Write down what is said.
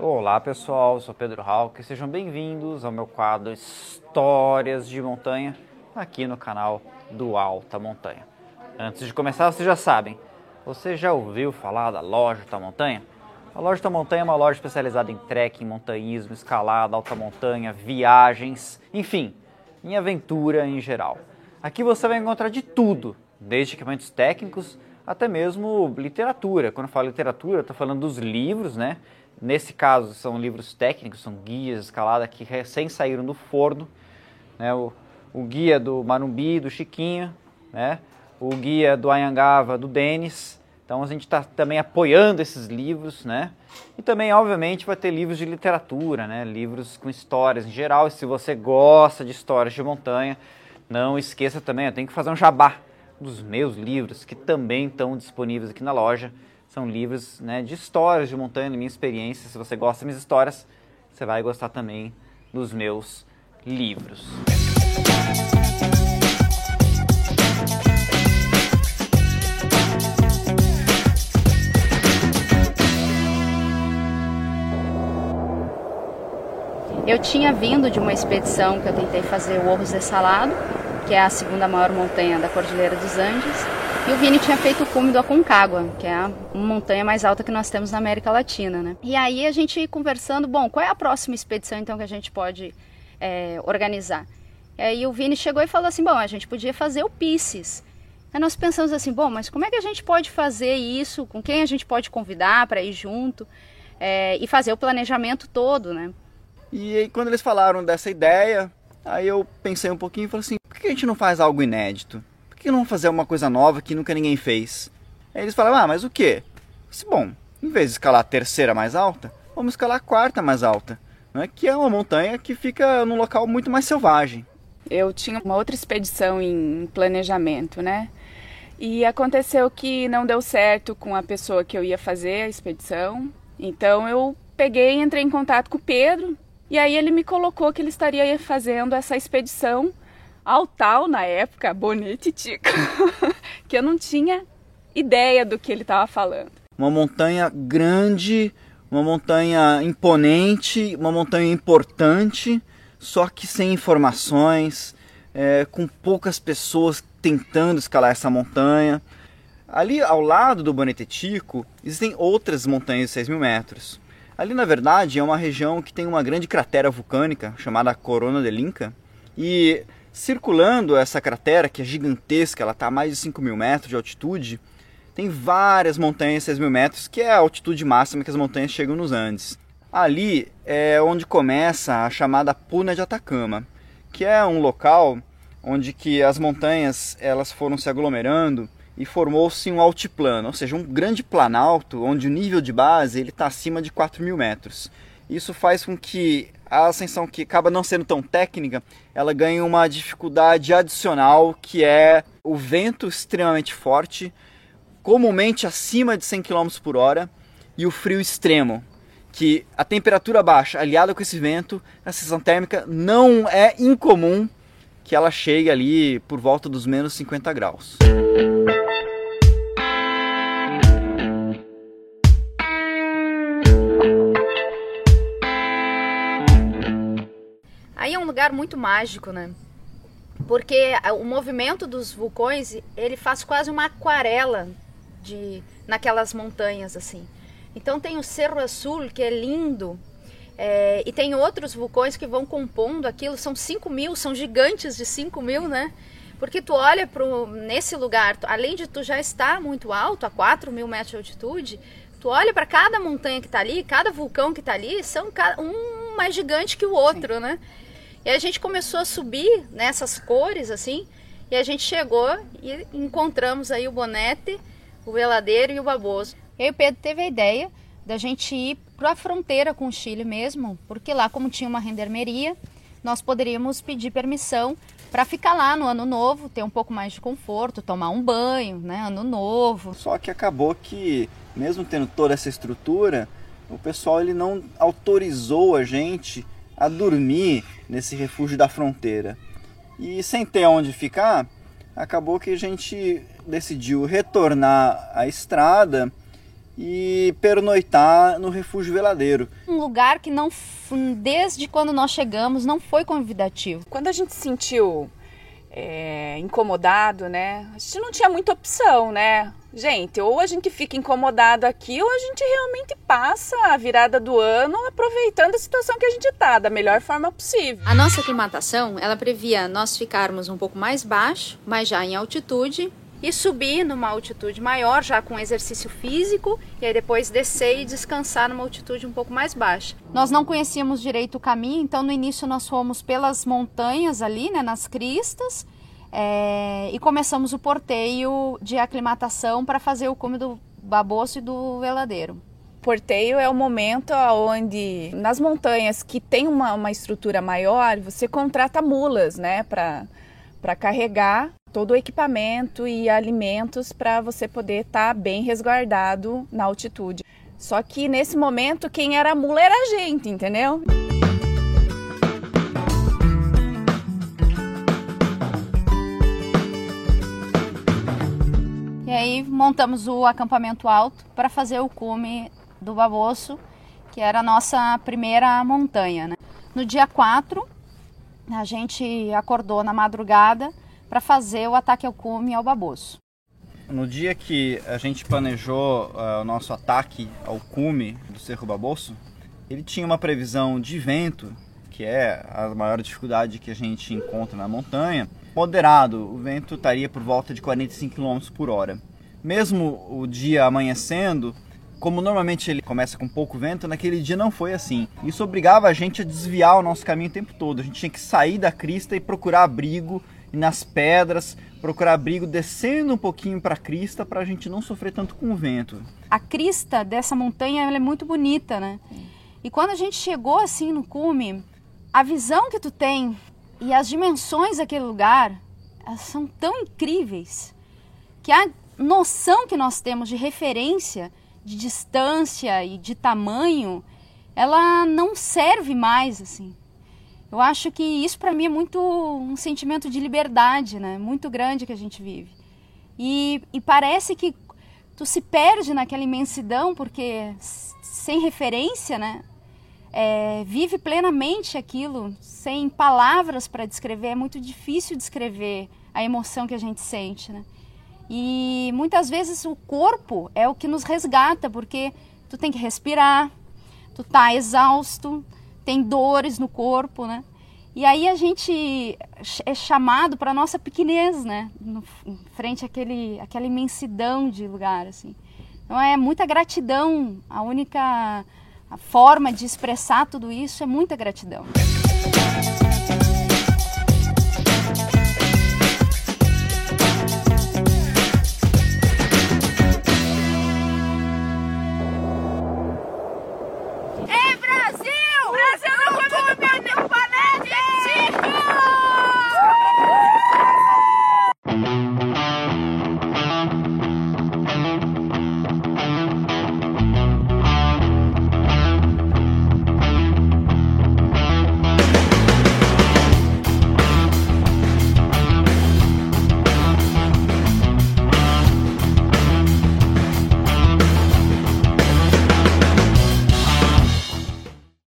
Olá pessoal, sou Pedro Halk, sejam bem-vindos ao meu quadro Histórias de Montanha aqui no canal do Alta Montanha. Antes de começar, vocês já sabem, você já ouviu falar da Loja Alta Montanha? A Loja Alta Montanha é uma loja especializada em trekking, montanhismo, escalada, alta montanha, viagens, enfim, em aventura em geral. Aqui você vai encontrar de tudo, desde equipamentos técnicos até mesmo literatura. Quando eu falo literatura, estou falando dos livros, né? Nesse caso, são livros técnicos, são guias de escalada que recém saíram do forno. Né? O, o guia do Marumbi, do Chiquinho, né? o guia do Anhangava, do Denis. Então a gente está também apoiando esses livros, né? E também, obviamente, vai ter livros de literatura, né? Livros com histórias em geral. E se você gosta de histórias de montanha, não esqueça também, eu tenho que fazer um jabá dos meus livros, que também estão disponíveis aqui na loja. São livros né, de histórias de montanha, minha experiência. Se você gosta das minhas histórias, você vai gostar também dos meus livros. Eu tinha vindo de uma expedição que eu tentei fazer o Orros de Salado, que é a segunda maior montanha da Cordilheira dos Andes, e o Vini tinha feito o cume do Aconcagua, que é a montanha mais alta que nós temos na América Latina, né? E aí a gente conversando, bom, qual é a próxima expedição então que a gente pode é, organizar? E aí o Vini chegou e falou assim, bom, a gente podia fazer o Pisces. Aí nós pensamos assim, bom, mas como é que a gente pode fazer isso? Com quem a gente pode convidar para ir junto? É, e fazer o planejamento todo, né? E aí quando eles falaram dessa ideia, aí eu pensei um pouquinho e falei assim, por que a gente não faz algo inédito? Que não fazer uma coisa nova que nunca ninguém fez? Aí eles falaram, ah, mas o quê? disse, bom, em vez de escalar a terceira mais alta, vamos escalar a quarta mais alta, né? que é uma montanha que fica num local muito mais selvagem. Eu tinha uma outra expedição em planejamento, né? E aconteceu que não deu certo com a pessoa que eu ia fazer a expedição. Então eu peguei e entrei em contato com o Pedro. E aí ele me colocou que ele estaria fazendo essa expedição ao tal, na época, Bonete Tico, que eu não tinha ideia do que ele estava falando. Uma montanha grande, uma montanha imponente, uma montanha importante, só que sem informações, é, com poucas pessoas tentando escalar essa montanha. Ali ao lado do Bonetetico existem outras montanhas de 6 mil metros. Ali, na verdade, é uma região que tem uma grande cratera vulcânica chamada Corona de Linca. E Circulando essa cratera, que é gigantesca, ela está a mais de 5 mil metros de altitude, tem várias montanhas 6 mil metros, que é a altitude máxima que as montanhas chegam nos Andes. Ali é onde começa a chamada Puna de Atacama, que é um local onde que as montanhas elas foram se aglomerando e formou-se um altiplano, ou seja, um grande planalto onde o nível de base ele está acima de 4 mil metros. Isso faz com que a ascensão que acaba não sendo tão técnica, ela ganha uma dificuldade adicional que é o vento extremamente forte, comumente acima de 100 km por hora, e o frio extremo, que a temperatura baixa, aliada com esse vento, a sensação térmica não é incomum que ela chegue ali por volta dos menos 50 graus. Lugar muito mágico, né? Porque o movimento dos vulcões, ele faz quase uma aquarela de naquelas montanhas assim. Então tem o Cerro Azul, que é lindo, é, e tem outros vulcões que vão compondo aquilo, são 5 mil, são gigantes de 5 mil, né? Porque tu olha pro, nesse lugar, tu, além de tu já estar muito alto, a 4 mil metros de altitude, tu olha para cada montanha que está ali, cada vulcão que está ali, são um mais gigante que o outro, Sim. né? E a gente começou a subir nessas cores assim, e a gente chegou e encontramos aí o Bonete, o Veladeiro e o Baboso. E aí o Pedro teve a ideia da gente ir para a fronteira com o Chile mesmo, porque lá como tinha uma rendermeria, nós poderíamos pedir permissão para ficar lá no ano novo, ter um pouco mais de conforto, tomar um banho, né, ano novo. Só que acabou que mesmo tendo toda essa estrutura, o pessoal ele não autorizou a gente a dormir nesse refúgio da fronteira. E sem ter onde ficar, acabou que a gente decidiu retornar à estrada e pernoitar no refúgio veladeiro. Um lugar que não, desde quando nós chegamos, não foi convidativo. Quando a gente se sentiu é, incomodado, né? A gente não tinha muita opção, né? Gente, ou a gente fica incomodado aqui, ou a gente realmente passa a virada do ano aproveitando a situação que a gente tá da melhor forma possível. A nossa aclimatação, ela previa nós ficarmos um pouco mais baixo, mas já em altitude, e subir numa altitude maior, já com exercício físico, e aí depois descer e descansar numa altitude um pouco mais baixa. Nós não conhecíamos direito o caminho, então no início nós fomos pelas montanhas ali, né, nas cristas, é, e começamos o porteio de aclimatação para fazer o cume do baboço e do veladeiro. Porteio é o momento onde, nas montanhas que tem uma, uma estrutura maior, você contrata mulas, né, para carregar todo o equipamento e alimentos para você poder estar tá bem resguardado na altitude. Só que nesse momento quem era mula era a gente, entendeu? E aí montamos o acampamento alto para fazer o cume do Baboço, que era a nossa primeira montanha. Né? No dia 4, a gente acordou na madrugada para fazer o ataque ao cume ao baboço. No dia que a gente planejou uh, o nosso ataque ao cume do Cerro Baboço, ele tinha uma previsão de vento, que é a maior dificuldade que a gente encontra na montanha, moderado. O vento estaria por volta de 45 km por hora. Mesmo o dia amanhecendo, como normalmente ele começa com pouco vento, naquele dia não foi assim. Isso obrigava a gente a desviar o nosso caminho o tempo todo. A gente tinha que sair da crista e procurar abrigo e nas pedras, procurar abrigo descendo um pouquinho para a crista para a gente não sofrer tanto com o vento. A crista dessa montanha é muito bonita, né? E quando a gente chegou assim no cume, a visão que tu tem e as dimensões daquele lugar são tão incríveis que a noção que nós temos de referência, de distância e de tamanho, ela não serve mais assim. Eu acho que isso para mim é muito um sentimento de liberdade, né? Muito grande que a gente vive. E, e parece que tu se perde naquela imensidão porque sem referência, né? É, vive plenamente aquilo, sem palavras para descrever. É muito difícil descrever a emoção que a gente sente, né? E muitas vezes o corpo é o que nos resgata, porque tu tem que respirar, tu tá exausto, tem dores no corpo, né? E aí a gente é chamado para nossa pequenez, né? No, frente àquele, àquela imensidão de lugar, assim. Então é muita gratidão. A única forma de expressar tudo isso é muita gratidão.